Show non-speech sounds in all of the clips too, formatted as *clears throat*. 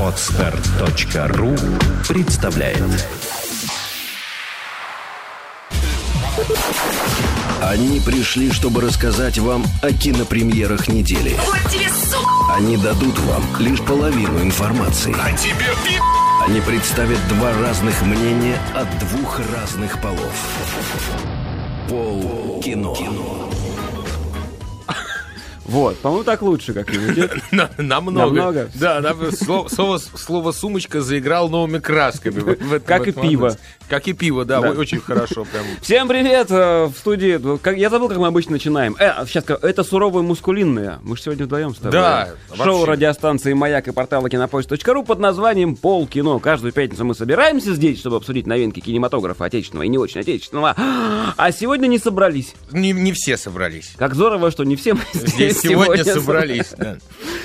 Отстар.ру представляет Они пришли, чтобы рассказать вам о кинопремьерах недели. Вот тебе, сука! Они дадут вам лишь половину информации. А тебе пи***! Они представят два разных мнения от двух разных полов. Пол кино. Вот, по-моему, так лучше как-нибудь. На- Намного. Намного? Да, да, слово, слово, слово «сумочка» заиграл новыми красками. в- в Как в и пиво. Как и пиво, да, Да. очень хорошо. Прям. Всем привет! э, В студии... Я забыл, как мы обычно начинаем. Э, сейчас, это суровое мускулинное. Мы же сегодня вдвоем с тобой. Да, Шоу вообще. радиостанции «Маяк» и портала кинопоиск.ру под названием «Пол кино». Каждую пятницу мы собираемся здесь, чтобы обсудить новинки кинематографа отечественного и не очень отечественного. А сегодня не собрались. Не, не все собрались. Как здорово, что не все мы Здесь сегодня собрались. да.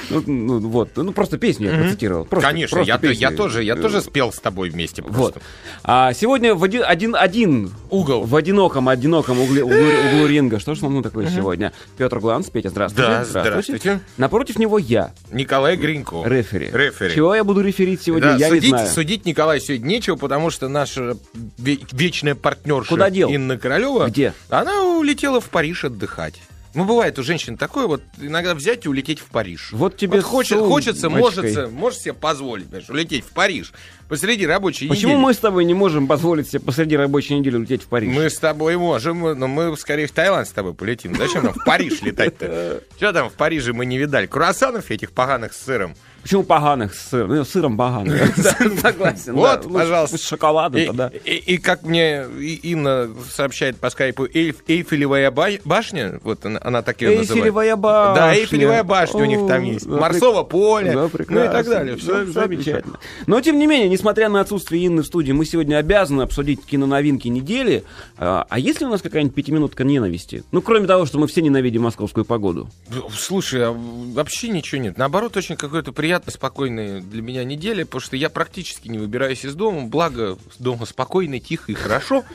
Ну, ну, вот, ну просто песню я процитировал. Просто- Конечно, просто я, то- я песню. тоже, я Э, тоже спел с тобой вместе. Вот. просто. А сегодня в один, один, один Угол. в одиноком, одиноком угле, углу, углу ринга. Что ж нам такое сегодня? Петр Гланс, Петя, здравствуйте. Да, здравствуйте. Напротив него я, Николай Гринько. рефери. Рефери. Чего я буду реферить сегодня, Да, я судить, не знаю. судить Николай сегодня нечего, потому что наша ве- вечная партнерша Куда дел? Инна Королева, Где? она улетела в Париж отдыхать. Ну, бывает у женщин такое, вот иногда взять и улететь в Париж. Вот тебе хочет, с хочется, может, можешь себе позволить, понимаешь, улететь в Париж посреди рабочей Почему недели. мы с тобой не можем позволить себе посреди рабочей недели улететь в Париж? Мы с тобой можем, но мы скорее в Таиланд с тобой полетим. Зачем нам в Париж летать-то? *laughs* Что там в Париже мы не видали? Круассанов этих поганых с сыром. Почему поганых с сыром? Ну, сыром поганых. *laughs* Согласен. Вот, пожалуйста. С шоколадом тогда. и- как мне Инна сообщает по скайпу, Эйф- Эйфелевая ба- башня, вот она, так ее называет. Эйфелевая башня. Да, Эйфелевая башня у них там есть. Марсово поле, ну и так далее. Все Да, замечательно. Но, тем не менее, несмотря на отсутствие Инны в студии, мы сегодня обязаны обсудить киноновинки недели. А а есть ли у нас какая-нибудь пятиминутка ненависти? Ну, кроме того, что мы все ненавидим московскую погоду. Слушай, а вообще ничего нет. Наоборот, очень какой-то приятно спокойная для меня неделя, потому что я практически не выбираюсь из дома. Благо, дома спокойно, тихо и хорошо.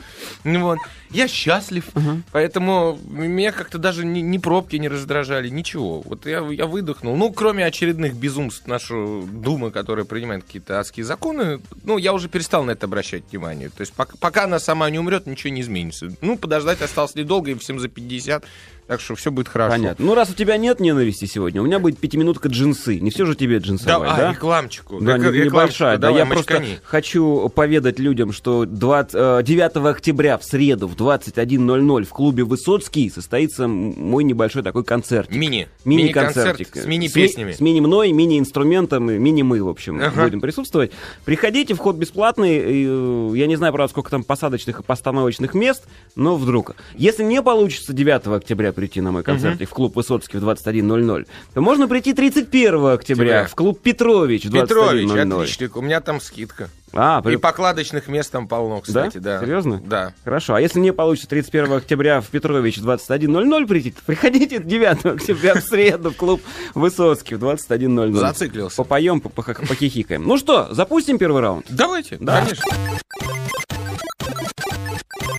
Вот. Я счастлив. Поэтому меня как-то даже ни, ни пробки не раздражали, ничего. Вот я, я выдохнул. Ну, кроме очередных безумств нашего Думы, которая принимает какие-то адские законы, ну, я уже перестал на это обращать внимание. То есть пока, пока она сама не умрет, ничего не изменится. Ну, подождать осталось недолго, и всем за 50. Так что все будет хорошо. Понятно. Ну, раз у тебя нет ненависти сегодня, у меня будет пятиминутка джинсы. Не все же тебе джинсовать, Да, да? а, рекламчику. Да, Рек- небольшая. Да, давай, я просто мочкани. хочу поведать людям, что 20, э, 9 октября в среду в 21.00 в клубе Высоцкий состоится мой небольшой такой концерт. Мини. Мини-концертик. Мини-концерт с мини-песнями. С, ми- с мини-мной, мини-инструментом, и мини-мы, в общем, Ага. будем присутствовать. Приходите, вход бесплатный. э, я не знаю, правда, сколько там посадочных и постановочных мест, но вдруг. Если не получится 9 октября прийти на мой концерт в клуб Высоцкий в 21.00, то можно прийти 31 октября Октября. в клуб Петрович в Петрович, 21.00. отличник. У меня там скидка. А, И при- покладочных мест там полно, кстати, да. Серьезно? Да. Хорошо. А если не получится 31 октября в Петрович в 21.00 прийти, то приходите 9 октября в среду в клуб Высоцкий в 21.00. Зациклился. Попоем, по- по- похихикаем. Ну что, запустим первый раунд? Давайте, Да. конечно.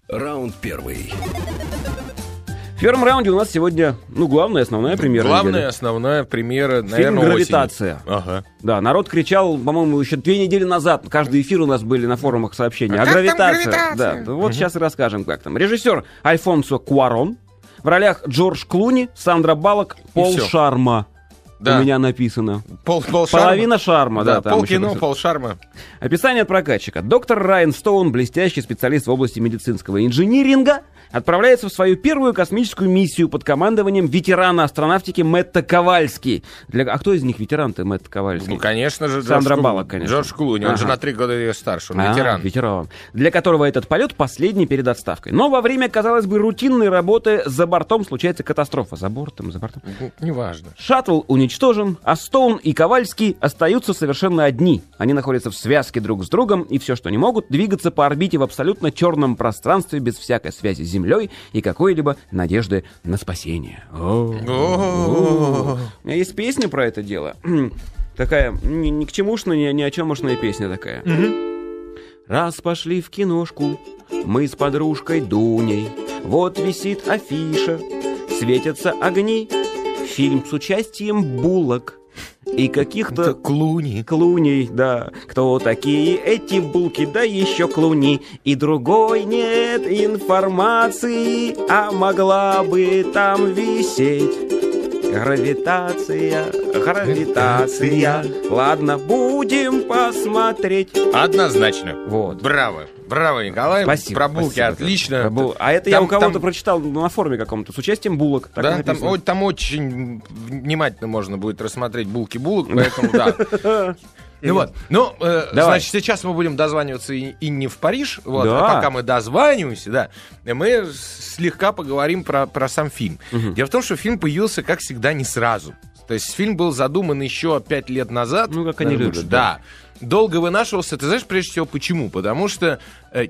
Раунд первый. В первом раунде у нас сегодня, ну, главная, основная премьера Главная, недели. основная премьера, Фильм наверное, «Гравитация». осени. Ага. Да, народ кричал, по-моему, еще две недели назад. Каждый эфир у нас были на форумах сообщения. А А, гравитация. гравитация? Да, да, вот сейчас и расскажем, как там. Режиссер Альфонсо Куарон. В ролях Джордж Клуни, Сандра Баллок, Пол. Шарма. Да. У меня написано. Пол, пол шарма. Половина шарма, да. Да, там пол кино, пол шарма. Описание от прокатчика. Доктор Райан Стоун, блестящий специалист в области медицинского инжиниринга, отправляется в свою первую космическую миссию под командованием ветерана астронавтики Мэтта Ковальски. Для... А кто из них ветеран-то Мэтт Ковальский? Ну, конечно же, Джордж Сандра. Баллок, конечно. Джордж Клуни, он же Ага. на три года ее старше, он А, ветеран. ветеран. Для которого этот полет последний перед отставкой. Но во время, казалось бы, рутинной работы за бортом случается катастрофа. За бортом, за бортом. Ну, Неважно. Шаттл уничтожен, а Стоун и Ковальский остаются совершенно одни. Они находятся в связке друг с другом, и все, что не могут, двигаться по орбите в абсолютно черном пространстве без всякой связи с Землей и какой-либо надежды на спасение. Есть песня про это дело. *clears throat* Такая, ни, ни к чемушная, ни, ни о чемушная песня такая. Раз пошли в киношку, мы с подружкой Дуней. Вот висит афиша, светятся огни. Фильм с участием булок. И каких-то Клуни. клуней, да. Кто такие эти булки, да еще клуни. И другой нет информации, а могла бы там висеть. Гравитация, гравитация. Ладно, будем посмотреть. Однозначно. Вот. Браво. Браво, Николай. Спасибо. Про булки спасибо. отлично. Про бул- А это я Там- у кого-то там- прочитал на форуме каком-то с участием булок. И Да, там, о- там очень внимательно можно будет рассмотреть булки булок, поэтому да. *laughs* Ну вот, ну, э, Давай. значит, сейчас мы будем дозваниваться и, и не в Париж, вот, Да. а пока мы дозваниваемся, да, мы слегка поговорим про, про сам фильм. Дело в том, что фильм появился, как всегда, не сразу. То есть фильм был задуман еще пять лет назад. Ну, как они любят, да. Да. Долго вынашивался. Ты знаешь, прежде всего, почему? Потому что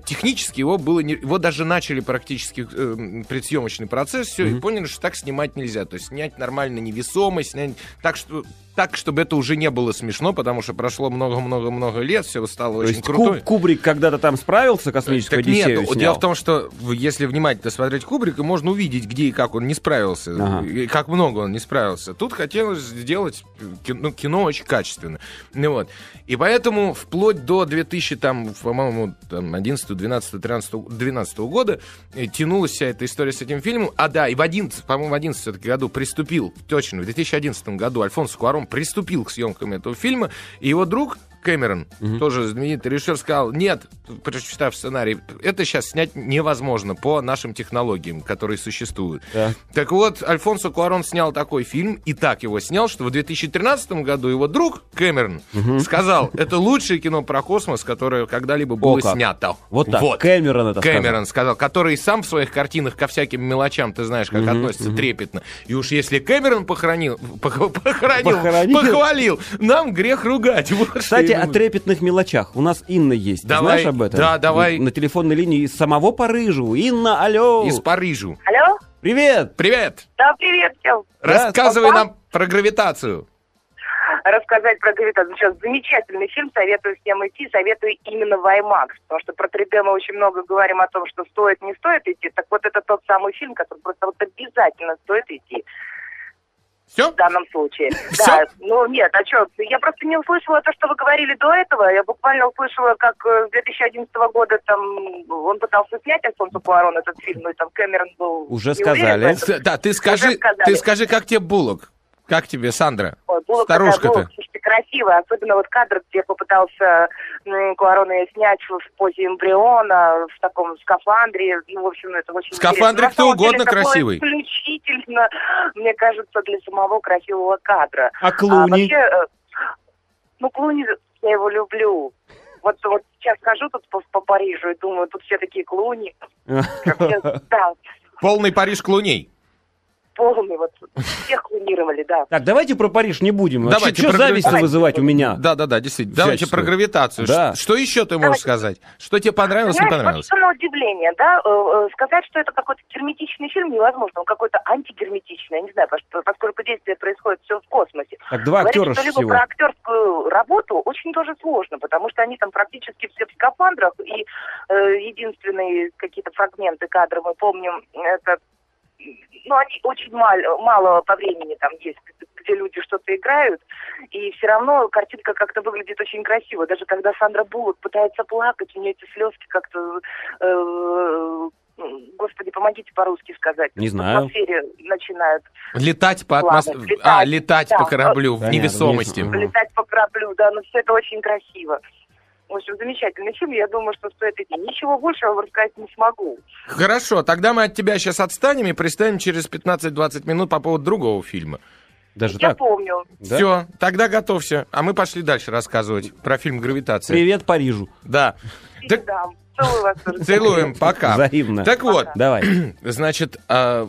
технически его было... Не... Его даже начали практически э, предсъемочный процесс, все, и поняли, что так снимать нельзя. То есть снять нормально невесомость, снять так, что так, чтобы это уже не было смешно, потому что прошло много-много-много лет, все стало То очень есть круто. Куб- Кубрик когда-то там справился, космическую Так нет, Одиссею дело снял? в том, что если внимательно смотреть Кубрика, можно увидеть, где и как он не справился, Ага. и как много он не справился. Тут хотелось сделать кино, ну, кино очень качественно. Ну, вот. И поэтому вплоть до 2000, там, по-моему, там, 11, 12, 13, 12 года э, тянулась вся эта история с этим фильмом. А да, и в 11, по-моему, в 11 все-таки году приступил, точно, в 2011 году Альфонсо Куарон приступил к съемкам этого фильма, и его друг Кэмерон, тоже знаменитый режиссер, сказал, нет, прочитав сценарий, это сейчас снять невозможно по нашим технологиям, которые существуют. Так. Так вот, Альфонсо Куарон снял такой фильм, и так его снял, что в 2013 году его друг Кэмерон сказал, это лучшее кино про космос, которое когда-либо было как. снято. Вот так, Кэмерон это Кэмерон сказал, который сам в своих картинах ко всяким мелочам, ты знаешь, как относится трепетно. И уж если Кэмерон похоронил, пох- похоронил, Похоронил. похвалил, нам грех ругать. Вот что Кстати, о трепетных мелочах. У нас Инна есть. Ты Давай. знаешь об этом? Да, давай. На, телефонной линии из самого Парижу. Инна, алло. Из Парижа. Алло? Привет. Привет! Да, привет всем. Рассказывай Папа? нам про гравитацию. Рассказать про гравитацию. Сейчас замечательный фильм, советую всем идти, советую именно в IMAX, потому что про 3D мы очень много говорим о том, что стоит, не стоит идти. Так вот, это тот самый фильм, который просто вот обязательно стоит идти Все? в данном случае. *laughs* Всё? Да, ну нет, а что, я просто не услышала то, что вы говорили до этого, я буквально услышала, как э, с 2011 года там он пытался снять Альфонсо Куарон этот фильм, ну и там Кэмерон был... Уже уверен сказали. этом. Да, ты скажи, сказали. ты скажи, как тебе Булок? Как тебе, Сандра? Ой, было было, слушайте, красиво. Особенно вот кадр, где попытался м, Куарон ее снять в, позе эмбриона, в таком скафандре. Ну, в общем, это очень скафандре интересно. кто деле, угодно такое красивый. Исключительно, мне кажется, для самого красивого кадра. А А Клуни? вообще, э, ну, Клуни, я его люблю. Вот, вот сейчас хожу тут по, по Парижу и думаю, тут все такие Клуни. *laughs* Да, Полный Париж клуней. Полный, вот, всех клонировали, да. Так, давайте про Париж не будем. Давайте Что про зависть гравитацию. вызывать у меня? Да, да, да, действительно. Давайте про гравитацию. Да. Ш- Что еще ты можешь сказать? Что тебе понравилось, не Знаешь, вот понравилось? что на удивление, да, э, э, сказать, что это какой-то герметичный фильм невозможно, он какой-то антигерметичный, я не знаю, пос- поскольку действие происходит все в космосе. Так, два Говорить актера что-либо всего. про актерскую работу очень тоже сложно, потому что они там практически все в скафандрах, и э, единственные какие-то фрагменты кадра мы помним, это ну, они очень мал- мало по времени там есть, где люди что-то играют, и все равно картинка как-то выглядит очень красиво. Даже когда Сандра Буллок пытается плакать, у нее эти слезки как-то... э, Господи, помогите по-русски сказать. Не В знаю. атмосфере начинают Летать по атмосфере. летать, А, летать да. по кораблю в Понятно, невесомости. летать по кораблю, да, но все это очень красиво. В общем, замечательный фильм, я думаю, что стоит идти. Ничего больше я вам рассказать не смогу. Хорошо, тогда мы от тебя сейчас отстанем и пристанем через 15-20 минут по поводу другого фильма. Даже Я так? помню. Да? Все, тогда готовься. А мы пошли дальше рассказывать про фильм «Гравитация». Привет Парижу. Да. Так, Да, целую вас. целуем, пока. Взаимно. Так вот, Давай. *clears throat* Значит, а,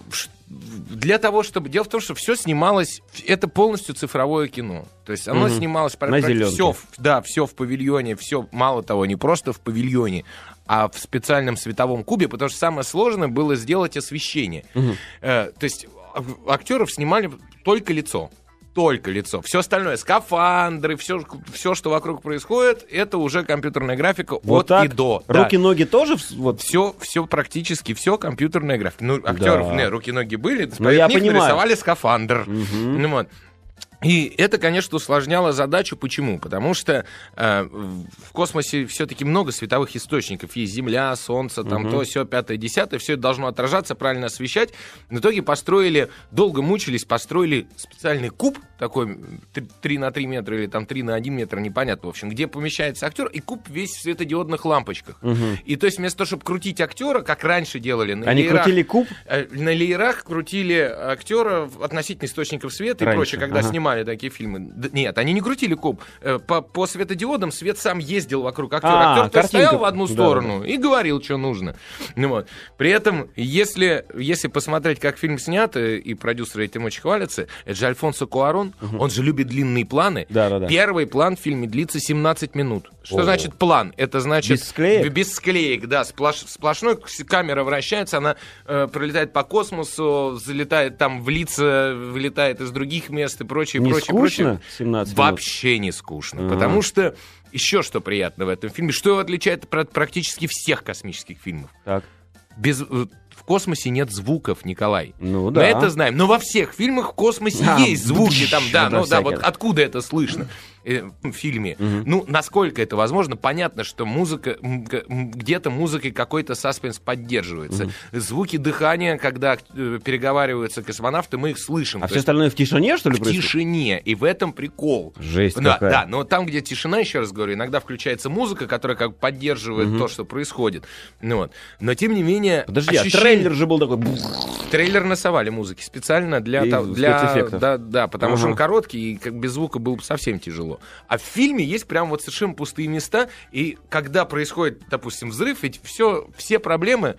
для того, чтобы... Дело в том, что все снималось... Это полностью цифровое кино. То есть оно Мгм. снималось... На. Все, да, все в павильоне, все, мало того, не просто в павильоне, а в специальном световом кубе, потому что самое сложное было сделать освещение. Мгм. Э, то есть а- актеров снимали только лицо. Только лицо. Все остальное, скафандры, все, все, что вокруг происходит, это уже компьютерная графика Вот от так? и до. Да. Руки-ноги тоже? Вот. Все, все практически, все компьютерная графика. Ну, актеров, Да. не, руки-ноги были, Ну, я них понимаю. нарисовали скафандр. Мгм. Ну, вот. И это, конечно, усложняло задачу. Почему? Потому что э, в космосе все-таки много световых источников. Есть Земля, Солнце, там Мгм. то, все, пятое, десятое. Все это должно отражаться, правильно освещать. В итоге построили, долго мучились, построили специальный куб, такой 3 на 3 метра или там 3 на 1 метр, непонятно, в общем, где помещается актер, и куб весь в светодиодных лампочках. Мгм. И то есть вместо того, чтобы крутить актера, как раньше делали на Они леерах, крутили куб? Э, На леерах крутили актера относительно источников света и Раньше, прочее, когда ага. снимали такие фильмы. Нет, они не крутили куб. Э, По, по светодиодам свет сам ездил вокруг актера. А, Актер картинка. стоял в одну Да, сторону и говорил, что нужно. Ну, вот. При этом, если, если посмотреть, как фильм снят, э, и продюсеры этим очень хвалятся, это же Альфонсо Куарон, он же любит длинные планы. Да-да-да. Первый план в фильме длится 17 минут. Что О. значит план? Это значит... Без склеек? Без склеек, да. Сплош- сплошной камера вращается, она э, пролетает по космосу, залетает там в лица, вылетает из других мест и прочее, Не прочее, скучно? прочее. 17 минут? Вообще не скучно. Ага. Потому что еще что приятно в этом фильме, что его отличает от практически всех космических фильмов. Так. Без, э, в космосе нет звуков, Николай. Ну Мы да. это знаем. Но во всех фильмах в космосе А, есть звуки. Там, да, ну да, вот откуда это слышно э, в фильме. Мгм. Ну, насколько это возможно, понятно, что музыка, где-то музыкой какой-то саспенс поддерживается. Звуки дыхания, когда э, переговариваются космонавты, мы их слышим. А То все есть остальное в тишине, что ли, в происходит? тишине. И в этом прикол. Жесть Да, какая. да, но там, где тишина, еще раз говорю, иногда включается музыка, которая как бы поддерживает то, что происходит. Ну, вот. Но тем не менее. Подожди, а ощущение- трейлер же был такой... Трейлер насовали музыки специально для... И для да, да, потому что Ага. он короткий, и как без звука было бы совсем тяжело. А в фильме есть прям вот совершенно пустые места, и когда происходит, допустим, взрыв, ведь все, все проблемы...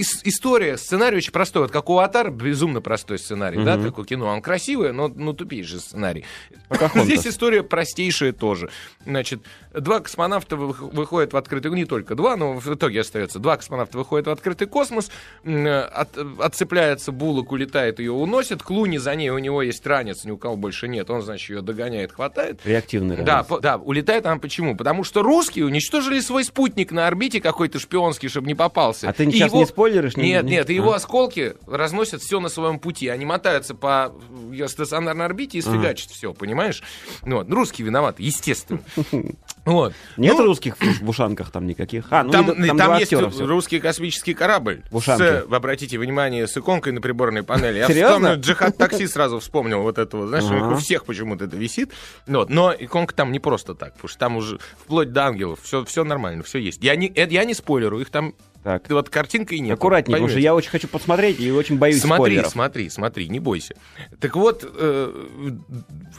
ис- история, сценарий очень простой. Вот как у Атар, безумно простой сценарий, да, Мгм. такое кино. Он красивый, но ну, тупейший сценарий. Покахонтас. Здесь история простейшая тоже. Значит, два космонавта вы- выходят в открытый... Не только два, но в итоге остается. Два космонавта выходят в открытый космос, от- отцепляется булок, улетает, ее уносит. Клуни за ней, у него есть ранец, ни у кого больше нет. Он, значит, ее догоняет, хватает. Реактивный Да, реальность. по- да, улетает она почему? Потому что русские уничтожили свой спутник на орбите какой-то шпионский, чтобы не попался. А ты И сейчас его- не спойлеришь? не- Нет, не- нет, и его А. осколки разносят все на своем пути. Они мотаются по ее стационарной орбите и сфигачат все, понимаешь? Ну, вот. Русские виноваты, естественно. *laughs* Вот. Нет Ну, русских в ушанках там никаких? А, ну там, не- там два есть всё. русский космический корабль. В. С, обратите внимание, с иконкой на приборной панели. Я Серьезно? вспомнил, Джихад такси сразу вспомнил вот этого. Знаешь, у них Ага. у всех почему-то это висит. Ну Вот. Но иконка там не просто так, потому что там уже вплоть до ангелов все, все нормально, все есть. Я не, это я не спойлеру, их там Так. вот картинка и нет. Аккуратнее, потому что я очень хочу посмотреть и очень боюсь Смотри, спойлеров. смотри, смотри, не бойся. Так вот, э,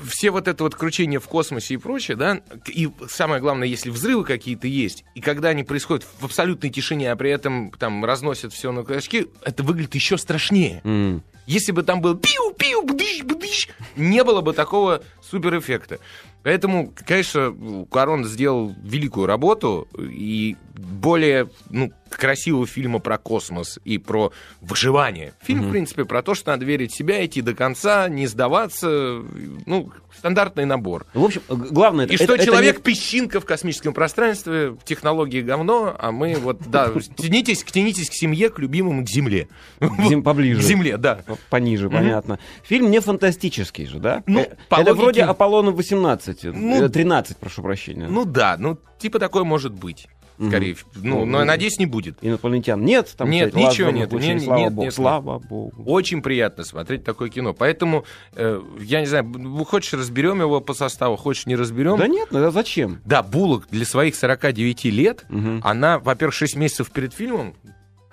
все вот это вот кручение в космосе и прочее, да, и самое главное, если взрывы какие-то есть, и когда они происходят в абсолютной тишине, а при этом там разносят все на клочки, это выглядит еще страшнее. М. Если бы там был пиу-пиу, бдыщ, бдыщ, не было бы такого суперэффекта. Поэтому, конечно, Корон сделал великую работу, и более ну, красивого фильма про космос и про выживание. Фильм, mm-hmm. в принципе, про то, что надо верить в себя, идти до конца, не сдаваться. Ну, стандартный набор. В общем, главное... И это, что это, человек это песчинка в космическом пространстве, технологии говно, а мы вот, да, *laughs* тянитесь, тянитесь к семье, к любимому, к земле. Зим, поближе. К земле, да. Пониже, понятно. Фильм не фантастический же, да? Ну, это, это вроде «Аполлона-18». 12, ну, э, 13, прошу прощения. Ну да, ну типа такое может быть. Скорее, mm-hmm. ну, mm-hmm. но ну, надеюсь, не будет. Инопланетян нет, там нет, кстати, ничего нет, не, нет, слава нет, богу, нет, слава богу. Очень приятно смотреть такое кино, поэтому э, я не знаю, хочешь разберем его по составу, хочешь не разберем. Да нет, ну да зачем? Да, Булок для своих 49 лет, mm-hmm. она, во-первых, 6 месяцев перед фильмом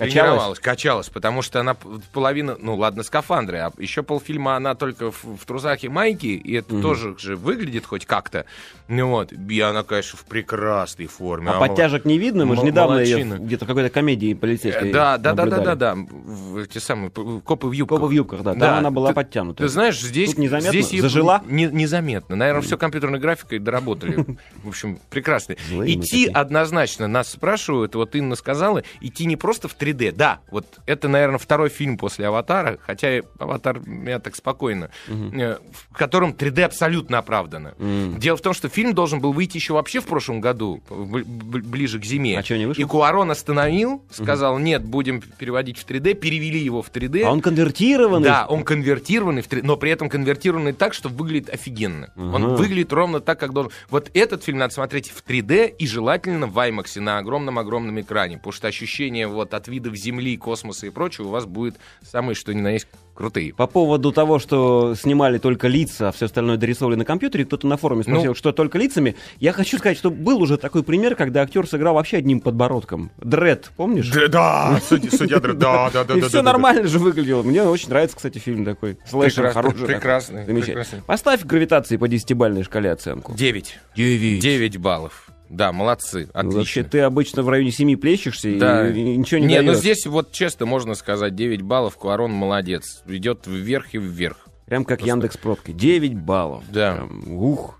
Качалась? качалась, потому что она половина, ну ладно, скафандры, а еще полфильма она только в, в трусах и майке, и это Мгм. тоже же выглядит хоть как-то. Ну вот, и она, конечно, в прекрасной форме. А Она- подтяжек не видно? Мы же недавно ее молодчина. где-то в какой-то комедии полицейской Э, Да, да, да, да, да, да. В- Эти самые копы в юбках. Копы в юбках, да. Там Да, она была ты- подтянута. Ты знаешь, здесь... Тут незаметно? здесь Зажила? Не, незаметно. Наверное, все компьютерной графикой доработали. В общем, прекрасно. Идти однозначно, нас спрашивают, вот Инна сказала, идти не просто в 3D 3D. Да, вот это, наверное, второй фильм после «Аватара», хотя «Аватар» меня так спокойно, э, в котором 3D абсолютно оправдано. Дело в том, что фильм должен был выйти еще вообще в прошлом году, ближе к зиме. А чё, не вышел? И Куарон остановил, сказал, нет, будем переводить в 3D, перевели его в 3D. А он конвертированный? Да, он конвертированный, в 3D, но при этом конвертированный так, что выглядит офигенно. Он Ага. выглядит ровно так, как должен. Вот этот фильм надо смотреть в 3D и желательно в IMAX на огромном-огромном экране, потому что ощущение вот от видов Земли, космоса и прочего у вас будет самые что ни на есть крутые. По поводу того, что снимали только лица, а все остальное дорисовали на компьютере, кто-то на форуме спросил, Ну. что только лицами. Я хочу сказать, что был уже такой пример, когда актер сыграл вообще одним подбородком. Дред, помнишь? Да, судья, да, да, И все нормально же выглядело. Мне очень нравится, кстати, фильм такой. Слэшер Прекрасный, хороший. прекрасный, Замечательно. прекрасный. Поставь гравитации по десятибальной шкале оценку. 9. Девять. 9 баллов. Да, молодцы, Ну, Вообще, отлично. ты обычно в районе семи плещешься и- Да. и, ничего не, Не, ну даёшь. здесь вот честно можно сказать, 9 баллов, Куарон молодец. Идет вверх и вверх. Прям как Яндекс Пробки. 9 баллов. Да. Прям, ух.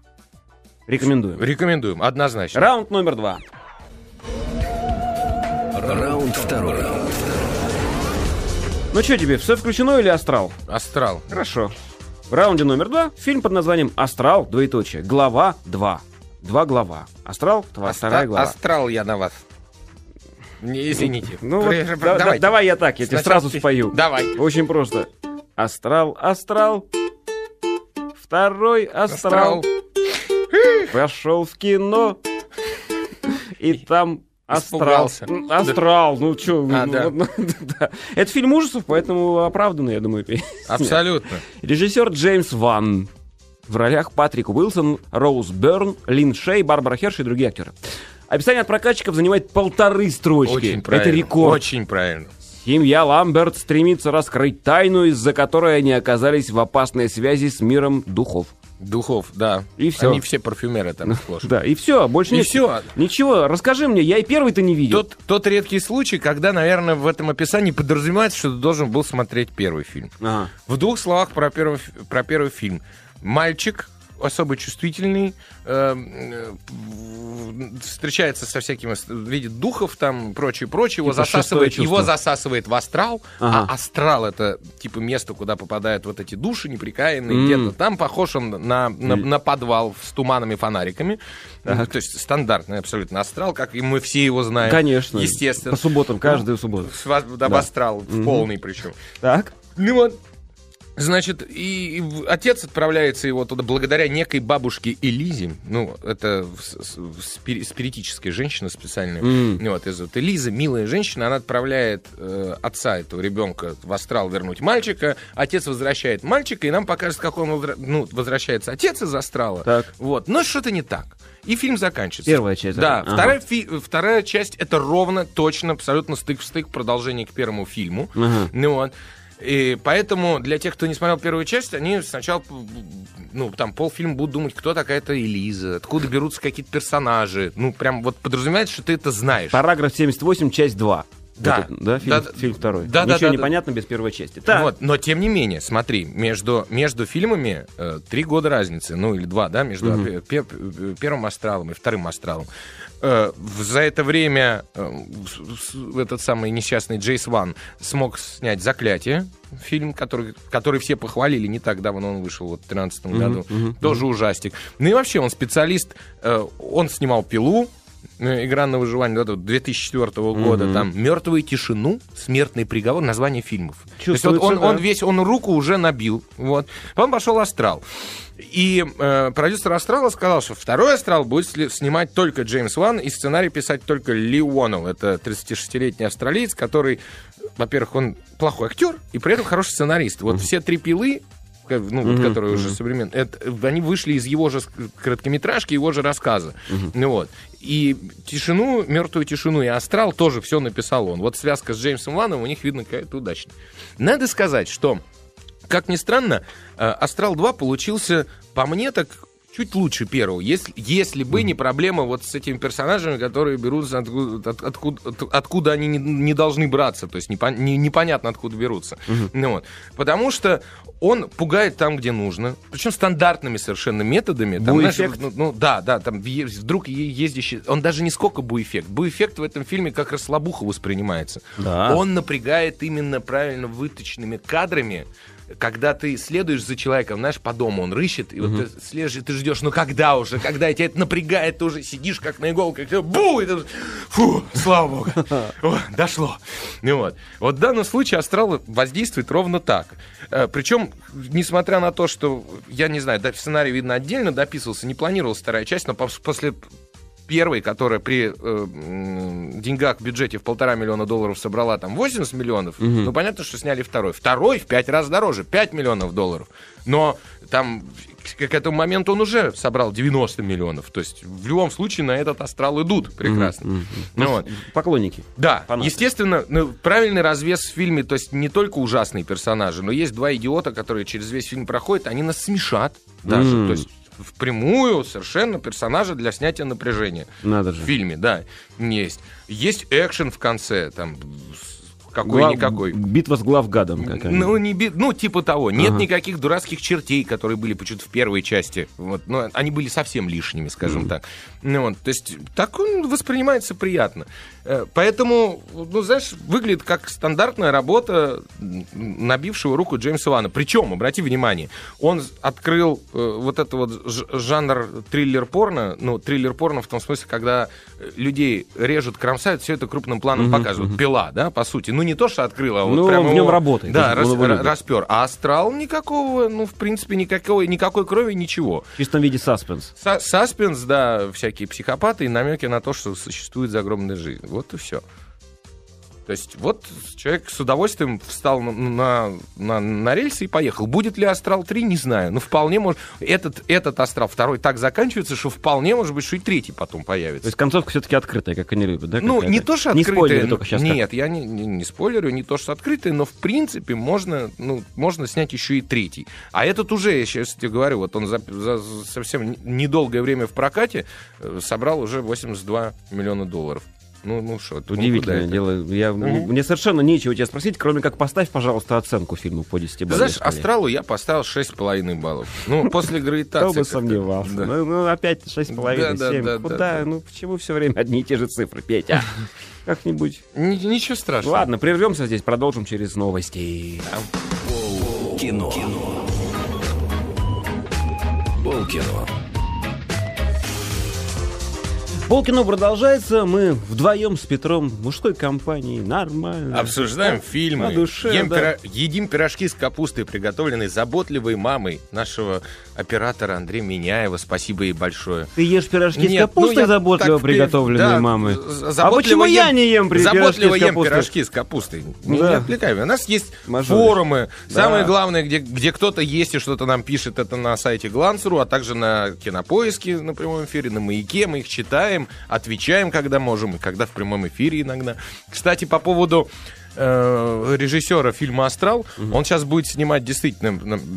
Рекомендуем. Рекомендуем, однозначно. Раунд номер два. Раунд второй. Ну что тебе, все включено или астрал? Астрал. Хорошо. В раунде номер два фильм под названием «Астрал», двоеточие, глава 2. Два глава. Астрал, тва- Аста- вторая глава. Астрал я на вас. Не, извините. Ну вот, При- да- да- давай я так, я тебе сразу ты. спою. Давай. Очень просто. Астрал, астрал. Второй астрал. Астрал. Пошел в кино. И там астрал. Испугался. Астрал, ну что, А, *laughs* да. Это фильм ужасов, поэтому оправданно, я думаю. Абсолютно. Режиссер Джеймс Ван. В ролях Патрик Уилсон, Роуз Берн, Лин Шей, Барбара Херш и другие актеры. Описание от прокатчиков занимает полторы строчки. Очень правильно. Это рекорд. Очень правильно. Семья Ламберт стремится раскрыть тайну, из-за которой они оказались в опасной связи с миром духов. Духов, да. И всё. Они все парфюмеры там сплошь. *laughs* Да, и все, больше И нет. всё. Ничего, расскажи мне, я и первый-то не видел. Тот, тот редкий случай, когда, наверное, в этом описании подразумевается, что ты должен был смотреть первый фильм. Ага. В двух словах про первый, про первый фильм. Мальчик особо чувствительный, э, э, встречается со всякими, видит духов там, прочее, прочее, его Типа засасывает, его засасывает в астрал, Ага. а астрал это типа место, куда попадают вот эти души неприкаянные, М. где-то там похож он на, на, на подвал с туманами, фонариками, Ну, то есть стандартный абсолютно астрал, как и мы все его знаем. Конечно. Естественно. По субботам, каждую субботу. Да, Да. астрал, в полный причем. Так. Ну вот, значит, и, и отец отправляется его туда благодаря некой бабушке Элизе. Ну, это с- с- спири- спиритическая женщина специальная. Ну, Вот, из- вот Элиза, милая женщина, она отправляет э, отца этого ребенка в астрал вернуть мальчика. Отец возвращает мальчика, и нам покажет, как он ну, возвращается отец из астрала. Так. Вот, но что-то не так. И фильм заканчивается. Первая часть Да, закан- вторая, фи- вторая часть это ровно, точно, абсолютно стык в стык продолжение к первому фильму. Ага. Ну вот. И поэтому для тех, кто не смотрел первую часть, они сначала, ну, там, полфильма будут думать, кто такая-то Элиза, откуда берутся какие-то персонажи. Ну, прям вот подразумевается, что ты это знаешь. Параграф 78, часть 2. Да. Вот это, да, фильм, Да, да. фильм второй. Да, да, Ничего да, не да. понятно без первой части. Так. Вот, но тем не менее, смотри, между, между фильмами э, три года разницы, ну или два, да, между Мгм. пе- пе- пе- первым астралом и вторым астралом. Э, за это время э, этот самый несчастный Джейс Ван смог снять «Заклятие», фильм, который, который все похвалили, не так давно он вышел, вот в 2013 году, мгм, тоже ужастик. Ну и вообще он специалист, э, он снимал «Пилу», Игра на выживание вот это вот 2004 года, Мгм. там Мертвую тишину, смертный приговор, название фильмов. То есть вот он, он весь, он руку уже набил. Вот. Потом пошел Астрал. И э, продюсер Астрала сказал, что второй Астрал будет снимать только Джеймс Ван и сценарий писать только Ли Уоннелл. Это 36-летний австралиец, который, во-первых, он плохой актер и при этом хороший сценарист. Вот все три пилы ну, вот, Мгм, которые уже мгм. современные, это, они вышли из его же короткометражки, его же рассказа. Ну вот. И тишину, мертвую тишину и астрал тоже все написал он. Вот связка с Джеймсом Ваном у них, видно, какая-то удачная. Надо сказать, что как ни странно, э, Астрал 2 получился, по мне, так чуть лучше первого, если, если бы не проблема вот с этими персонажами, которые берутся откуда, от- откуда, от- откуда они не, не должны браться, то есть непон- не- непонятно откуда берутся. Ну вот. Потому что он пугает там, где нужно, причем стандартными совершенно методами. Там, знаешь, ну, ну, да, да, там вдруг ездящий, он даже не сколько буэффект. Буэффект в этом фильме как расслабуха воспринимается. Да. Он напрягает именно правильно выточенными кадрами, когда ты следуешь за человеком, знаешь, по дому он рыщет, и вот ты следуешь, ты ждешь, ну когда уже, когда тебя это напрягает, ты уже сидишь как на иголках, бу, и ты уже, фу, слава богу, *laughs* О, дошло. Ну вот. Вот в данном случае астрал воздействует ровно так. Причем, несмотря на то, что, я не знаю, сценарий, видно, отдельно дописывался, не планировалась вторая часть, но пос- после первой, которая при э, деньгах в бюджете в полтора миллиона долларов собрала там 80 миллионов, ну понятно, что сняли второй. Второй в пять раз дороже, 5 миллионов долларов. Но там к к этому моменту он уже собрал 90 миллионов. То есть в любом случае на этот астрал идут прекрасно. Ну вот. Поклонники. Да, Фанаты. естественно, ну, правильный развес в фильме, то есть не только ужасные персонажи, но есть два идиота, которые через весь фильм проходят, они нас смешат даже, М. то есть впрямую совершенно персонажа для снятия напряжения Надо в же. фильме, да, есть. Есть экшен в конце, там какой-никакой. Битва с главгадом какая Ну, не би- ну, типа того. Нет Ага. никаких дурацких чертей, которые были почему-то в первой части. Вот, ну, они были совсем лишними, скажем так. Ну, вот, то есть так он воспринимается приятно. Э, Поэтому, ну, знаешь, выглядит как стандартная работа набившего руку Джеймса Вана. Причем, обрати внимание, он открыл э, вот этот вот жанр триллер-порно, ну, триллер-порно в том смысле, когда э, людей режут, кромсают, все это крупным планом показывают. Пила, да, по сути. Ну, не то, что открыл, а вот Ну, прям в нем его- работает, Да, рас- распер. А астрал никакого, ну, в принципе, никакой, никакой крови, ничего. В чистом виде саспенс. Са- Саспенс, да, всякие психопаты и намеки на то, что существует загробная жизнь. Вот и все. То есть вот человек с удовольствием встал на, на, на- на рельсы и поехал. Будет ли «Астрал 3», не знаю. Но вполне может... Этот, этот «Астрал» второй так заканчивается, что вполне может быть, что и третий потом То появится. есть концовка все-таки открытая, как они любят, да? Ну, какая-то? не то, что Не открытые. спойлеры только сейчас. Нет, я не, не, не спойлерю, не то, что открытые, но в принципе можно, ну, можно снять еще и третий. А этот уже, я сейчас тебе говорю, вот он за, за совсем недолгое время в прокате э, собрал уже 82 миллиона долларов. Ну, ну что, ну, Удивительное это? дело. Я, Мгм. Мне совершенно нечего тебя спросить, кроме как поставь, пожалуйста, оценку фильму по 10 Ты баллам. знаешь, Астралу я поставил 6,5 баллов. Ну, после гравитации. Кто бы сомневался. да. Ну, ну, опять 6,5, Да, да, 7. да, Куда? да. Ну, почему все время одни и те же цифры, Петя? *laughs* Как-нибудь. Ни- Ничего страшного. Ладно, прервемся здесь, продолжим через новости. Кино. Полкино. Полкино продолжается. Мы вдвоем с Петром в мужской компании. Нормально. Обсуждаем фильмы, по душе, ем да. пира- едим пирожки с капустой, приготовленные заботливой мамой нашего оператора Андрея Миняева. Спасибо ей большое. Ты ешь пирожки с Нет, капустой ну, я заботливо так приготовленной да, мамой? з- А заботливо почему я ем- не ем при пирожки Заботливо с ем пирожки с капустой. Не, Да. не отвлекай меня. У нас есть Мажоришь. форумы. Да. Самое главное, где, где кто-то есть и что-то нам пишет, это на сайте Глансеру, а также на Кинопоиске на прямом эфире, на Маяке. Мы их читаем, отвечаем, когда можем, и когда в прямом эфире иногда. Кстати, по поводу э, режиссера фильма «Астрал». Он сейчас будет снимать, действительно,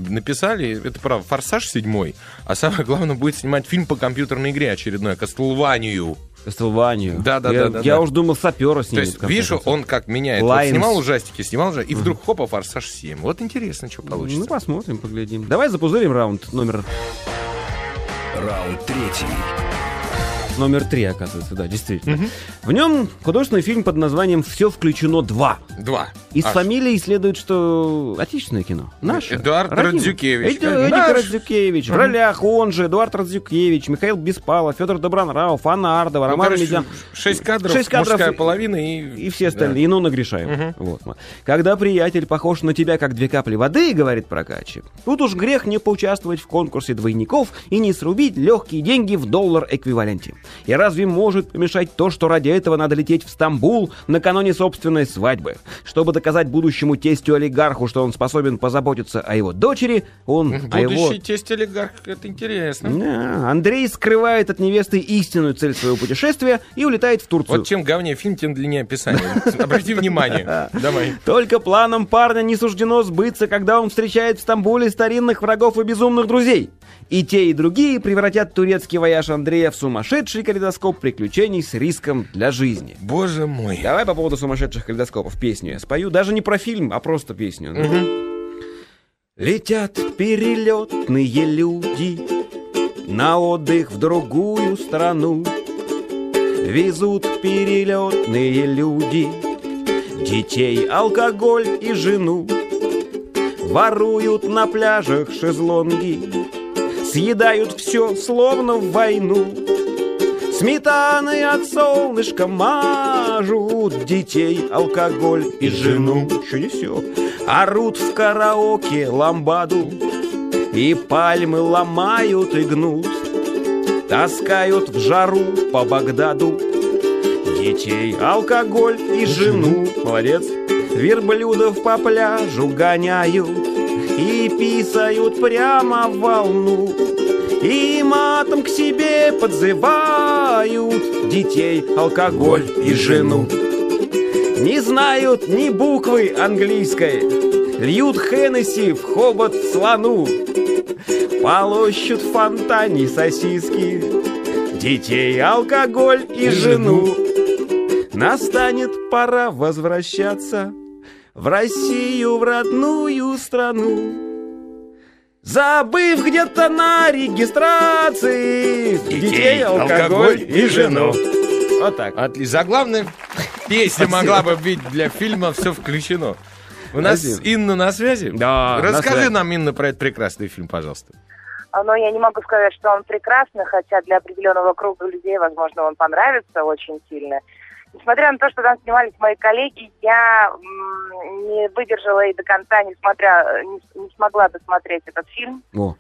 написали, это правда, «Форсаж 7», а самое главное, будет снимать фильм по компьютерной игре очередной, «Кастлванию». Кастлванию. Да, да, я, да, да, Я да. уж думал, сапера с То есть, видишь, он как меняет. Вот Lions. снимал ужастики, снимал ужастики, и вдруг хопа, «Форсаж 7». Вот интересно, что Ну, получится. посмотрим, поглядим. Давай запузырим раунд номер, Раунд третий. Номер три, оказывается, да, действительно. В нем художественный фильм под названием «Все включено 2». Два. Из Аж. фамилии следует, что отечественное кино. Наше. Эдуард родимое. Радзюкевич. Эди- Эдик Наш. Радзюкевич. В ролях он же, Эдуард Радзюкевич, Михаил Беспалов, Федор Добронравов, Анна Ардова, Ну, Роман короче, Медян. шесть кадров, Шесть кадров мужская и- половина и... И все остальные, и ну нагрешаем. Вот. Когда приятель похож на тебя, как две капли воды, говорит прокатчик, тут уж грех не поучаствовать в конкурсе двойников и не срубить легкие деньги в доллар эквиваленте. И разве может помешать то, что ради этого надо лететь в Стамбул накануне собственной свадьбы? Чтобы доказать будущему тестю-олигарху, что он способен позаботиться о его дочери, он о его... Будущий тесть олигарх, это интересно. Да, Андрей скрывает от невесты истинную цель своего путешествия и улетает в Турцию. Вот чем говнее фильм, тем длиннее описание. Обрати внимание. Давай. Только планам парня не суждено сбыться, когда он встречает в Стамбуле старинных врагов и безумных друзей. И те, и другие превратят турецкий вояж Андрея в сумасшедший калейдоскоп приключений с риском для жизни. Боже мой. Давай по поводу сумасшедших калейдоскопов песню я спою. Даже не про фильм, а просто песню. Летят перелетные люди на отдых в другую страну. Везут перелетные люди детей, алкоголь и жену. Воруют на пляжах шезлонги, съедают все, словно в войну. Сметаны от солнышка мажут детей, алкоголь и жену. Еще не все. Орут в караоке ламбаду И пальмы ломают и гнут Таскают в жару по Багдаду Детей, алкоголь и жену Молодец Верблюдов по пляжу гоняют И писают прямо в волну. И матом к себе подзывают Детей, алкоголь и жену. Не знают ни буквы английской. Льют Хеннесси в хобот слону. Полощут в фонтане сосиски. Детей, алкоголь и жену. Настанет пора возвращаться В Россию, в родную страну Забыв где-то на регистрации Детей, алкоголь и жену Вот так Отлично. Заглавная песня могла бы быть для фильма «Все включено». У нас Спасибо. Инна на связи? Да, на Расскажи связи. нам, Инна, про этот прекрасный фильм, пожалуйста. А, Но я не могу сказать, что он прекрасный, хотя для определенного круга людей, возможно, он понравится очень сильно. Несмотря на то, что там снимались мои коллеги, я не выдержала и до конца, несмотря, не, не смогла досмотреть этот фильм. О,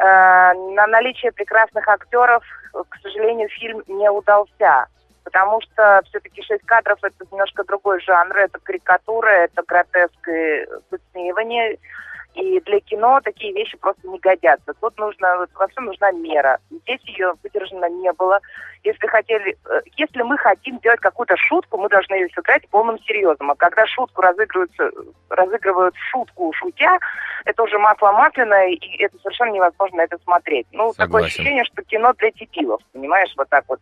Э, на наличие прекрасных актеров, к сожалению, фильм не удался. Потому что все-таки шесть кадров это немножко другой жанр, это карикатура, это гротеск и высмеивание. И для кино такие вещи просто не годятся. Тут нужно, вот во всем нужна мера. Здесь ее выдержано не было. Если хотели, э, если мы хотим делать какую-то шутку, мы должны ее сыграть полным серьезом. А когда шутку разыгрываются, разыгрывают шутку шутя, это уже масло масляное, и это совершенно невозможно это смотреть. Ну, такое Согласен. ощущение, что кино для типилов, понимаешь, вот так вот.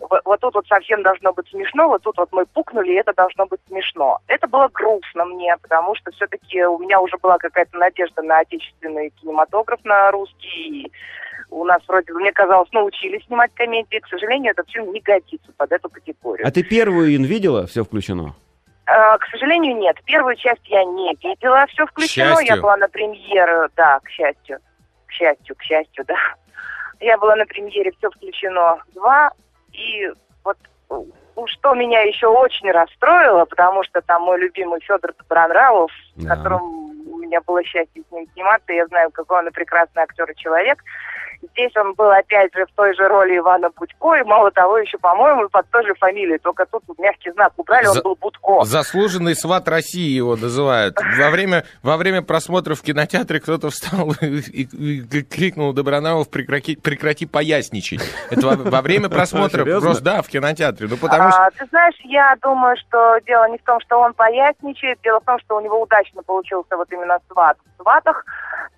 Вот, тут вот совсем должно быть смешно, вот тут вот мы пукнули, и это должно быть смешно. Это было грустно мне, потому что все-таки у меня уже была какая-то надежда на отечественный кинематограф, на русский. И у нас вроде бы, мне казалось, научились снимать комедии. К сожалению, этот фильм не годится под эту категорию. а ты первую Ин видела? Все включено. Э, К сожалению, нет. Первую часть я не видела. Все включено. Я была на премьере, да, к счастью. К счастью, к счастью, да. Я была на премьере «Все включено 2». И вот ну, что меня еще очень расстроило, потому что там мой любимый Федор Добронравов, с Да. которым у меня было счастье с ним сниматься, я знаю, какой он прекрасный актер и человек. Здесь он был опять же в той же роли Ивана Будько, и мало того, еще, по-моему, под той же фамилией, только тут мягкий знак убрали, он За- был Будко. Заслуженный сват России его называют. Во время, во время просмотра в кинотеатре кто-то встал и, *laughs* и- и крикнул Добронравов прекрати, прекрати поясничать. Это во, во время *laughs* просмотра просто, да, в кинотеатре. Ну, потому что... А, ты знаешь, я думаю, что дело не в том, что он поясничает, дело в том, что у него удачно получился вот именно сват в сватах,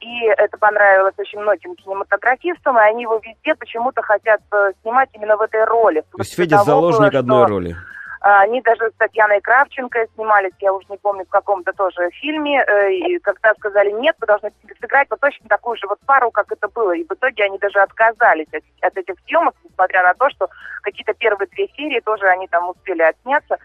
и это понравилось очень многим кинематографистам, и они его везде почему-то хотят э, снимать именно в этой роли. То есть Федя заложник было, одной роли. а, Они даже с Татьяной Кравченко снимались, я уже не помню, в каком-то тоже фильме, э, и когда сказали, нет, вы должны сыграть вот точно такую же вот пару, как это было. И в итоге они даже отказались от, от этих съемок, несмотря на то, что какие-то первые две серии тоже они там успели отсняться.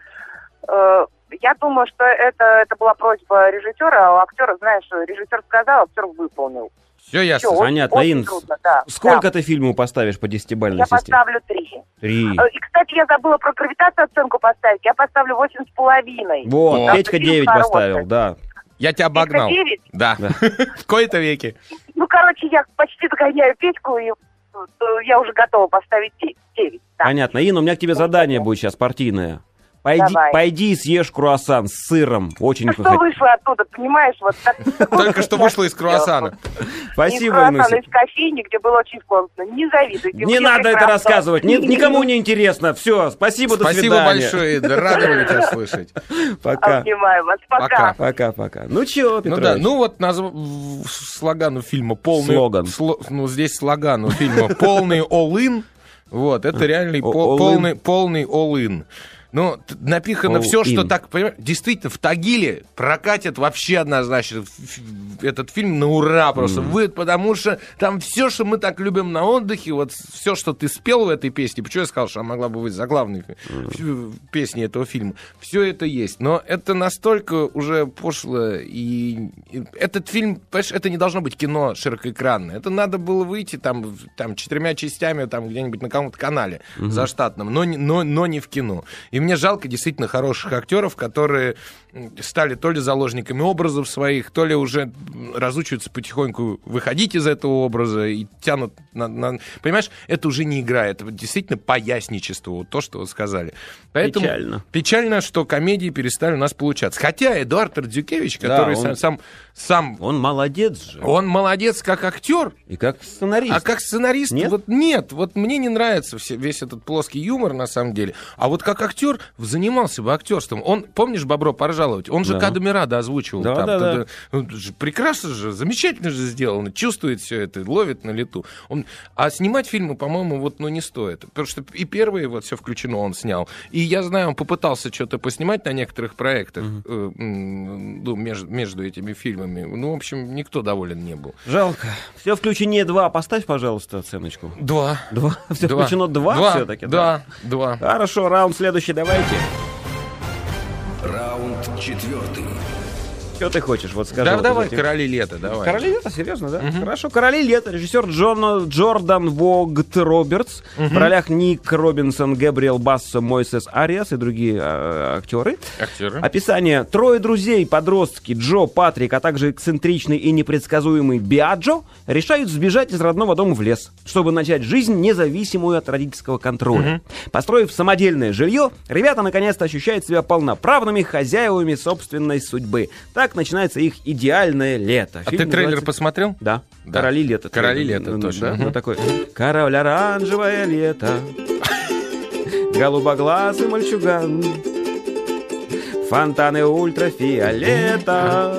Я думаю, что это, это была просьба режиссера, а у актера, знаешь, режиссер сказал, актер выполнил. Все ясно. Очень- Понятно, очень Ин, трудно, да, Сколько да. ты фильму поставишь по десятибалльной Я системе? поставлю три. Три. Э, И, кстати, я забыла про гравитацию оценку поставить. Я поставлю восемь с половиной. Вот. Петька 9 хороший. поставил, да. Я тебя Петька обогнал. девять? Да. *laughs* В кои-то веке. Ну, короче, я почти догоняю Петьку, и э, я уже готова поставить де- девять. да. Понятно. Ин, у меня к тебе задание будет сейчас партийное. Пойди, Давай. пойди и съешь круассан с сыром. Очень Что похот- вышло оттуда, понимаешь? Вот так- *laughs* Только что вышло из круассана. Спасибо, из круассана, Инуся. из кофейни, где было очень вкусно. Не завидуйте. Не надо это рассказывать. Ни- никому не интересно. Все, спасибо, до Спасибо свидания. большое, Ида. Рада была тебя слышать. *laughs* Пока. Обнимаю вас. Пока. Пока. Пока-пока. Ну чего, Ну Петрович? да, ну вот назв... слогану фильма полный... Слоган. сло- Ну здесь слогану фильма *laughs* полный all-in. Вот, это реальный О- по- all-in. полный, полный all-in. Ну, напихано все, что так, понимаешь, действительно, в Тагиле прокатит вообще однозначно этот фильм на ура просто. Выйдет, потому что там все, что мы так любим на отдыхе, вот все, что ты спел в этой песне, почему я сказал, что она могла бы быть заглавной фи- песней этого фильма, все это есть, но это настолько уже пошло, и, этот фильм, понимаешь, это не должно быть кино широкоэкранное, это надо было выйти там, там четырьмя частями там где-нибудь на каком-то канале заштатном, но, но, но не в кино. И мне жалко действительно хороших актеров, которые стали то ли заложниками образов своих, то ли уже разучиваются потихоньку выходить из этого образа и тянут на... на- Понимаешь, это уже не игра, это действительно поясничество, вот то, что вы сказали. Поэтому Печально. печально, что комедии перестали у нас получаться. Хотя Эдуард Радзюкевич, Да, который он- сам, сам, Он молодец же. он молодец как актер, И как сценарист. а как сценарист, Нет? вот нет, вот мне не нравится все- весь этот плоский юмор на самом деле. А вот как актер занимался бы актерством. Он, помнишь, Бобро поржаловать? Он же Да. Кадумирада озвучивал. Да, там. да, да. Тогда- ну, прекрасно же, замечательно же сделано, чувствует все это, ловит на лету. Он... А снимать фильмы, по-моему, вот ну не стоит. Потому что и первые вот все включено он снял. И я знаю, он попытался что-то поснимать на некоторых проектах м, ну, между, между этими фильмами. Ну, в общем, никто доволен не был. Жалко. Все включение 2. Поставь, пожалуйста, оценочку. Два. Два. *laughs* Все Два. включено 2 Два. все-таки? Да, два. Хорошо, раунд следующий, давайте. Четвертый. Что ты хочешь? Вот скажи. Да, вот давай, этих- короли лета, давай. Короли лета, серьезно, да? Хорошо, Короли лета. Режиссер Джон, Джордан Вогт Робертс. В ролях Ник Робинсон, Габриэл Бассо, Мойсес Ариас и другие э, актеры. Актеры. Описание. Трое друзей, подростки, Джо, Патрик, а также эксцентричный и непредсказуемый Биаджо решают сбежать из родного дома в лес, чтобы начать жизнь, независимую от родительского контроля. Построив самодельное жилье, ребята наконец-то ощущают себя полноправными хозяевами собственной судьбы. Так начинается их идеальное лето. А Фильм ты трейлер называется- посмотрел? Да. Да. Короли лета. Короли лета, Ну, точно. Да, ну, такой. Король оранжевое лето. *laughs* Голубоглазый мальчуган. Фонтаны ультрафиолета.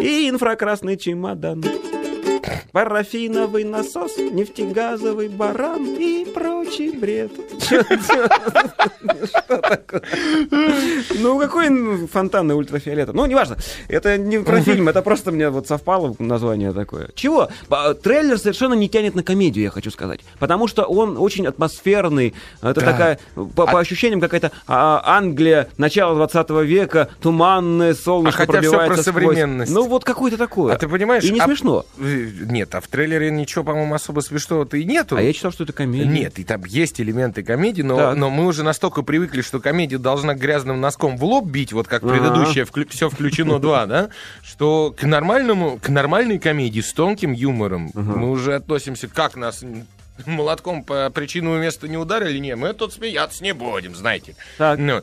И инфракрасный чемодан. Парафиновый насос, нефтегазовый баран и прочий бред. Что такое? Ну, какой фонтанный ультрафиолета? Ну, неважно. Это не про фильм, это просто мне вот совпало название такое. Чего? Трейлер совершенно не тянет на комедию, я хочу сказать. Потому что он очень атмосферный. Это такая, по, по ощущениям, какая-то а, Англия начала 20 века, туманное солнышко А пробивается про сквозь. Ну, вот какое-то такое. А ты понимаешь... И не а- смешно. Нет, а в трейлере ничего, по-моему, особо смешного-то и нету. А я читал, что это комедия. Нет, и там есть элементы комедии, но, Так. но мы уже настолько привыкли, что комедия должна грязным носком в лоб бить, вот как Ага. предыдущая все включено 2, *laughs* да, что к нормальному, к нормальной комедии с тонким юмором мы уже относимся, как нас молотком по причинному месту не ударили, не, мы тут смеяться не будем, знаете. Так. Ну,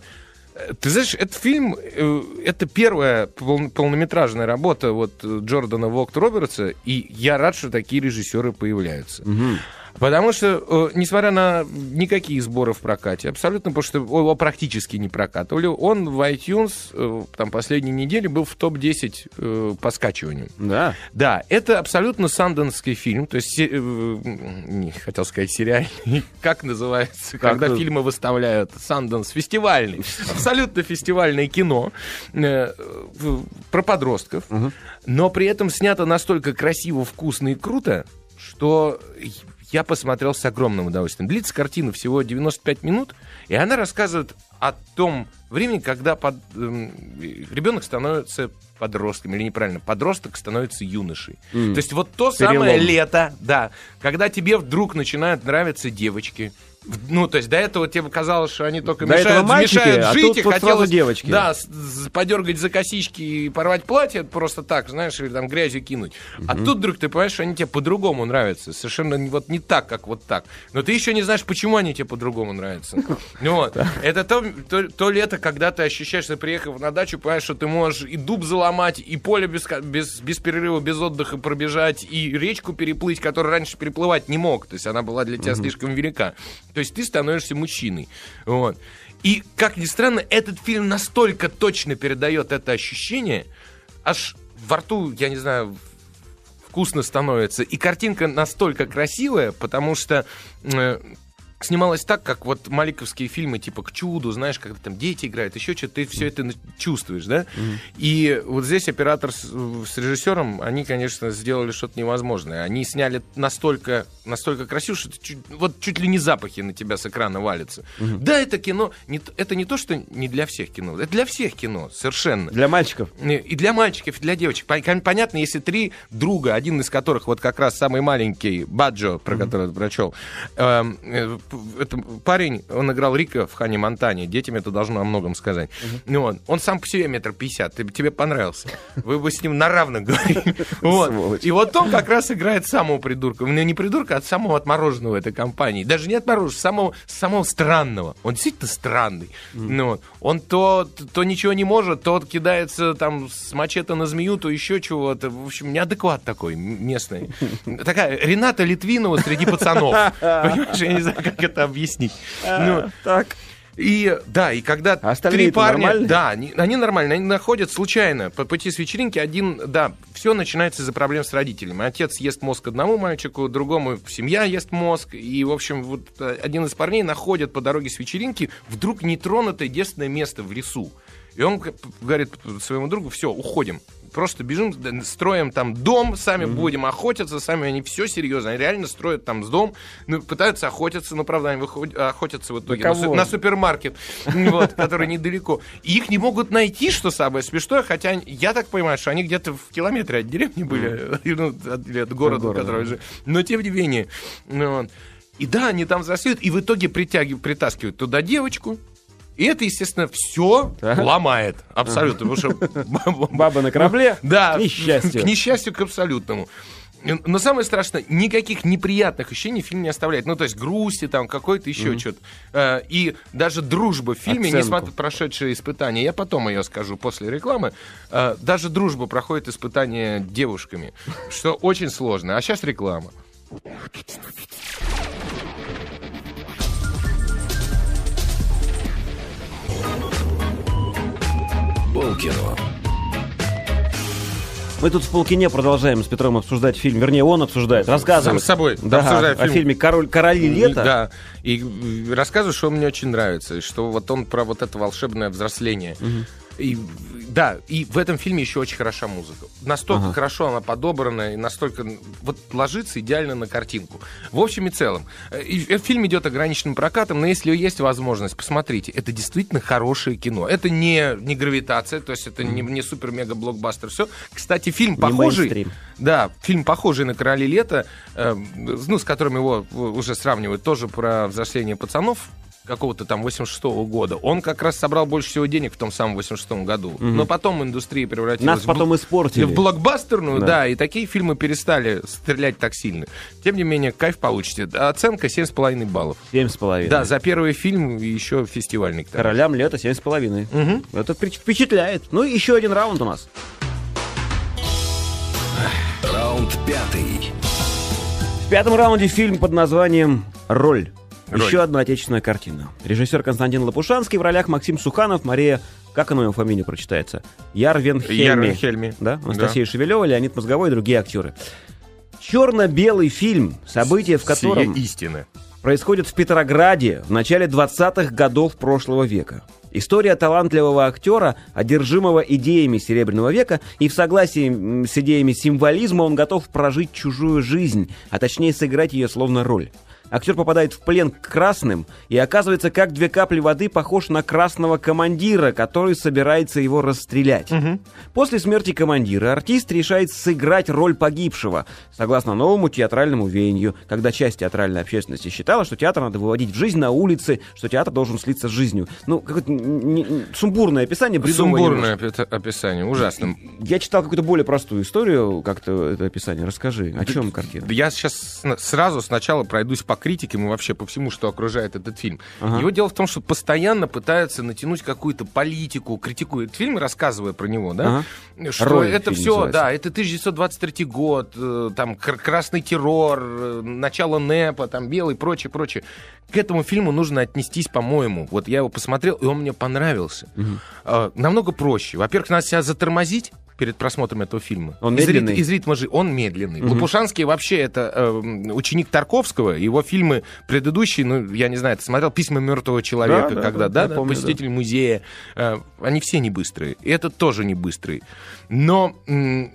ты знаешь, этот фильм, э, это первая пол- полнометражная работа вот э, Джордана Вогт Робертса, и я рад, что такие режиссеры появляются. Мгм. Потому что, э, несмотря на никакие сборы в прокате, абсолютно, потому что его практически не прокатывали, он в iTunes э, там последние недели был в топ-10 э, по скачиванию. Да. Да, это абсолютно санденский фильм, то есть, не хотел сказать сериальный, *laughs* как называется, Как когда фильмы выставляют, Санденс, фестивальный, *laughs* абсолютно фестивальное кино про подростков, но при этом снято настолько красиво, вкусно и круто, что я посмотрел с огромным удовольствием. Длится картина всего 95 минут, и она рассказывает о том времени, когда под, эм, ребенок становится подростком, или неправильно, подросток становится юношей. М. То есть вот то Перелом. самое лето, да, когда тебе вдруг начинают нравиться девочки. Ну, то есть до этого тебе казалось, что они только До мешают, мальчики, мешают а жить, тут и сразу хотелось, девочки. да, с- с- подергать за косички и порвать платье просто так, знаешь, или там грязью кинуть. А тут вдруг ты понимаешь, что они тебе по-другому нравятся. Совершенно не- вот не так, как вот так. Но ты еще не знаешь, почему они тебе по-другому нравятся. Ну Вот. Это то, то, то лето, когда ты ощущаешь, что приехав на дачу, понимаешь, что ты можешь и дуб заломать, и поле без, без, без перерыва, без отдыха пробежать, и речку переплыть, которую раньше переплывать не мог. То есть она была для тебя слишком велика. То есть ты становишься мужчиной. Вот. И, как ни странно, этот фильм настолько точно передает это ощущение, аж во рту, я не знаю, вкусно становится. И картинка настолько красивая, потому что э, снималась так, как вот маликовские фильмы, типа «К чуду», знаешь, когда там дети играют, еще что-то, ты все это чувствуешь, да? И вот здесь оператор с, с режиссером, они, конечно, сделали что-то невозможное. Они сняли настолько, настолько красиво, что ты чуть- вот чуть ли не запахи на тебя с экрана валятся. Да, это кино, не это не то, что не для всех кино, это для всех кино, совершенно. Для мальчиков. И для мальчиков, и для девочек. Пон- Понятно, если три друга, один из которых вот как раз самый маленький, Баджо, про который я прочел, эм, э, это парень, он играл Рика в Хане Монтане. Детям это должно о многом сказать. Ну, вот. Он сам по себе метр пятьдесят. Тебе понравился. Вы бы с ним на равных говорили. *laughs* Вот. И вот он как раз играет самого придурка. Ну, не придурка, а самого отмороженного этой компании. Даже не отмороженного, самого, самого странного. Он действительно странный. Ну, вот. он то, то ничего не может, то кидается там с мачете на змею, то еще чего-то. В общем, неадекват такой местный. *laughs* Такая Рената Литвинова среди пацанов. *laughs* Понимаешь, я не знаю, как это объяснить. Ну, Так. и да, и когда А остальные-то три парня, нормальные? да, они, они нормальные, они находят случайно по пути с вечеринки один, да, все начинается из-за проблем с родителями. Отец ест мозг одному мальчику, другому семья ест мозг, и в общем вот э, один из парней находит по дороге с вечеринки вдруг нетронутое девственное место в лесу. И он говорит своему другу, все, уходим. Просто бежим, строим там дом, сами будем охотиться, сами они все серьезно, они реально строят там с дом, ну, пытаются охотиться, но правда они выходят, охотятся в итоге на, кого? су- на супермаркет, *laughs* вот, который недалеко. И их не могут найти, что самое смешное, хотя я так понимаю, что они где-то в километре от деревни были, *laughs* ну, от, города, который же. Но тем не менее. ну. И да, они там взрослеют, и в итоге притягивают, притаскивают туда девочку. И это, естественно, все Так. ломает. Абсолютно. Потому что Баба на корабле. да, К несчастью. К несчастью, к абсолютному. Но самое страшное, никаких неприятных ощущений фильм не оставляет. Ну, то есть грусти, там, какой-то еще что-то. Э, И даже дружба в фильме, Оценку. несмотря прошедшие испытания, я потом ее скажу после рекламы, э, даже дружба проходит испытания девушками, что очень сложно. А сейчас реклама. Полкино. Мы тут в полкине продолжаем с Петром обсуждать фильм. Вернее, он обсуждает, рассказывает. Сам с собой Да, обсуждаю о фильм. фильме «Король, «Короли лета». Да, и рассказываю, что мне очень нравится, и что вот он про вот это волшебное взросление. И, да, и в этом фильме еще очень хороша музыка. Настолько Ага. хорошо она подобрана, и настолько вот ложится идеально на картинку. В общем и целом, э, и, э, фильм идет ограниченным прокатом, но если есть возможность, посмотрите, это действительно хорошее кино. Это не, не гравитация, то есть это не, не супер-мега-блокбастер. Все. Кстати, фильм Не похожий. мейнстрим. Да, фильм похожий на «Короли лета», э, ну, с которым его уже сравнивают, тоже про взросление пацанов какого-то там 86 года. Он как раз собрал больше всего денег в том самом 86 году. Но потом индустрия превратилась Нас в потом бл- испортили. в блокбастерную, Да. да. и такие фильмы перестали стрелять так сильно. Тем не менее, кайф получите. Оценка 7,5 баллов. Семь с половиной. Да, за первый фильм и еще фестивальный. к тому же. Королям лета семь с половиной. Это впечат- впечатляет. Ну, и еще один раунд у нас. Раунд пятый. В пятом раунде фильм под названием «Роль». «Роль». Еще одна отечественная картина. Режиссер Константин Лопушанский в ролях Максим Суханов, Мария... Как она его фамилия прочитается? Ярвен Хельми. Ярвен Хельми. Да? Анастасия Шевелева, Леонид Мозговой и другие актеры. Черно-белый фильм, события в котором Сие истины. происходит в Петрограде в начале 20-х годов прошлого века. История талантливого актера, одержимого идеями Серебряного века, и в согласии с идеями символизма он готов прожить чужую жизнь, а точнее сыграть ее словно роль. Актер попадает в плен к красным и оказывается, как две капли воды, похож на красного командира, который собирается его расстрелять. После смерти командира артист решает сыграть роль погибшего, согласно новому театральному веянию, когда часть театральной общественности считала, что театр надо выводить в жизнь на улице, что театр должен слиться с жизнью. Ну, какое-то сумбурное описание, бредовое Сумбурное описание, ужасно. Я читал какую-то более простую историю, как-то это описание. Расскажи, о чем картина? Я сейчас сразу сначала пройдусь по по критикам и вообще по всему, что окружает этот фильм. Ага. Его дело в том, что постоянно пытаются натянуть какую-то политику, критикуют фильм, рассказывая про него, да? Что Роль это все, называется. да, это 1923 год, э, там кр- красный террор, э, начало НЭПа, там белый, прочее, прочее. К этому фильму нужно отнестись, по-моему. Вот я его посмотрел, и он мне понравился. Э, намного проще. Во-первых, надо себя затормозить перед просмотром этого фильма. Он из, рит- медленный? из ритма жи- Он медленный. Лопушанский вообще это э, ученик Тарковского. Его фильмы предыдущие, ну, я не знаю, ты смотрел «Письма мертвого человека», Да, да, когда, да, да, да, помню, посетитель музея. Э, они все не быстрые. И этот тоже не быстрый. Но м,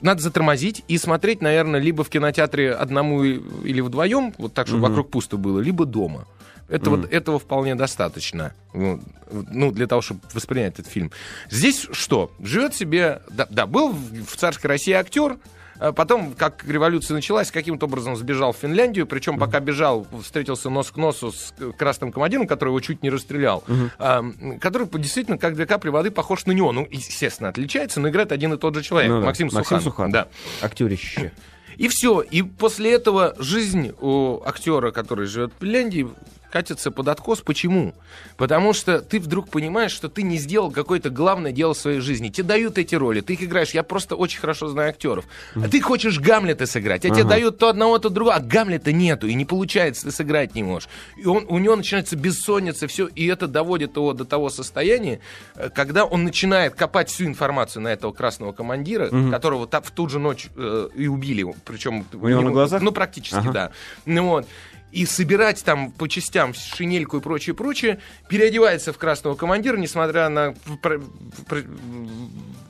надо затормозить и смотреть, наверное, либо в кинотеатре одному или вдвоем, вот так, чтобы вокруг пусто было, либо дома. Это вот, этого вполне достаточно, ну, ну, для того, чтобы воспринять этот фильм. Здесь что? Живет себе... Да, да, был в царской России актер, а потом, как революция началась, каким-то образом сбежал в Финляндию, причем пока бежал, встретился нос к носу с к- красным командиром, который его чуть не расстрелял, м, который действительно, как две капли воды, похож на него. Ну, естественно, отличается, но играет один и тот же человек, Ну да, Максим Максим Суханов. Суханов. Да. Актерище. И все. И после этого жизнь у актера, который живет в Финляндии, катится под откос. Почему? Потому что ты вдруг понимаешь, что ты не сделал какое-то главное дело в своей жизни. Тебе дают эти роли, ты их играешь. Я просто очень хорошо знаю актеров. А ты хочешь Гамлета сыграть, а тебе дают то одного, то другого, а Гамлета нету, и не получается, ты сыграть не можешь. И он, у него начинается бессонница, все, и это доводит его до того состояния, э, когда он начинает копать всю информацию на этого красного командира, которого та- в ту же ночь э, и убили, причем У него на глазах? ну, практически, Ага. да. Ну вот. И собирать там по частям шинельку и прочее, прочее, переодевается в красного командира, несмотря на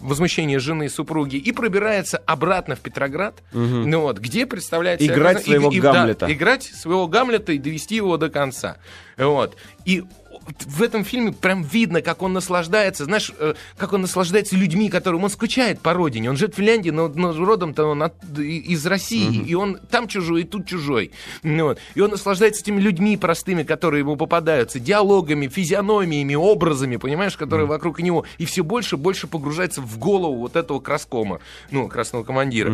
возмущение жены, супруги, и пробирается обратно в Петроград, ну вот, где представляет себя Играть своего и- и- да, Гамлета. играть своего Гамлета и довести его до конца. Вот. И в этом фильме прям видно, как он наслаждается, знаешь, э, как он наслаждается людьми, которым он скучает по родине. Он живет в Финляндии, но, но родом-то он от- из России, и он там чужой, и тут чужой. Ну вот. И он наслаждается этими людьми простыми, которые ему попадаются, диалогами, физиономиями, образами, понимаешь, которые вокруг него. И все больше и больше погружается в голову вот этого краскома, ну, красного командира.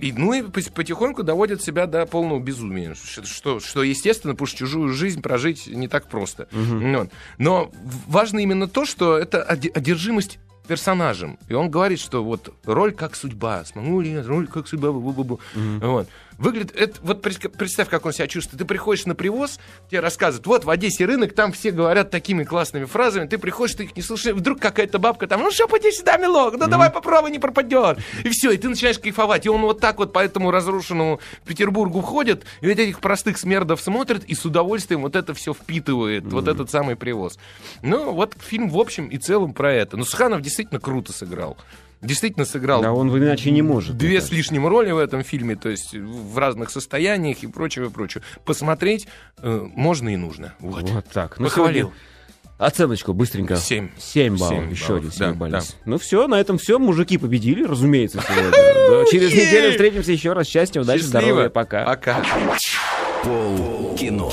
И, ну и потихоньку доводит себя до полного безумия. Что, что, естественно, потому что чужую жизнь прожить не так просто. Вот. Но важно именно то, что это оде- одержимость персонажем. И он говорит, что вот роль как судьба. Смогу ли я, роль как судьба. бу-бу-бу. Вот. Выглядит, это, вот пред- представь, как он себя чувствует. Ты приходишь на привоз, тебе рассказывают, вот в Одессе рынок, там все говорят такими классными фразами, ты приходишь, ты их не слушаешь, вдруг какая-то бабка там, ну что, поди сюда, милок, ну давай попробуй, не пропадет. И все, и ты начинаешь кайфовать. И он вот так вот по этому разрушенному Петербургу ходит, и вот этих простых смердов смотрит, и с удовольствием вот это все впитывает, вот этот самый привоз. Ну, вот фильм в общем и целом про это. Ну, Суханов действительно круто сыграл. Действительно сыграл Да он иначе не может. две с лишним роли в этом фильме, то есть в разных состояниях и прочее, и прочее. Посмотреть э, можно и нужно. Вот. Вот так. Ну, Похвалил. сегодня Оценочку быстренько. Семь. 7 баллов. Семь Еще баллов, один да, семибалльный. да. Ну все, на этом все. Мужики победили, разумеется, сегодня. *laughs* Через неделю встретимся еще раз. Счастья, удачи, здоровья. Пока. Пока. Пол кино.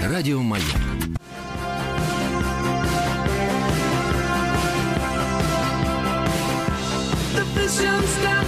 Радио Маяк. Station stand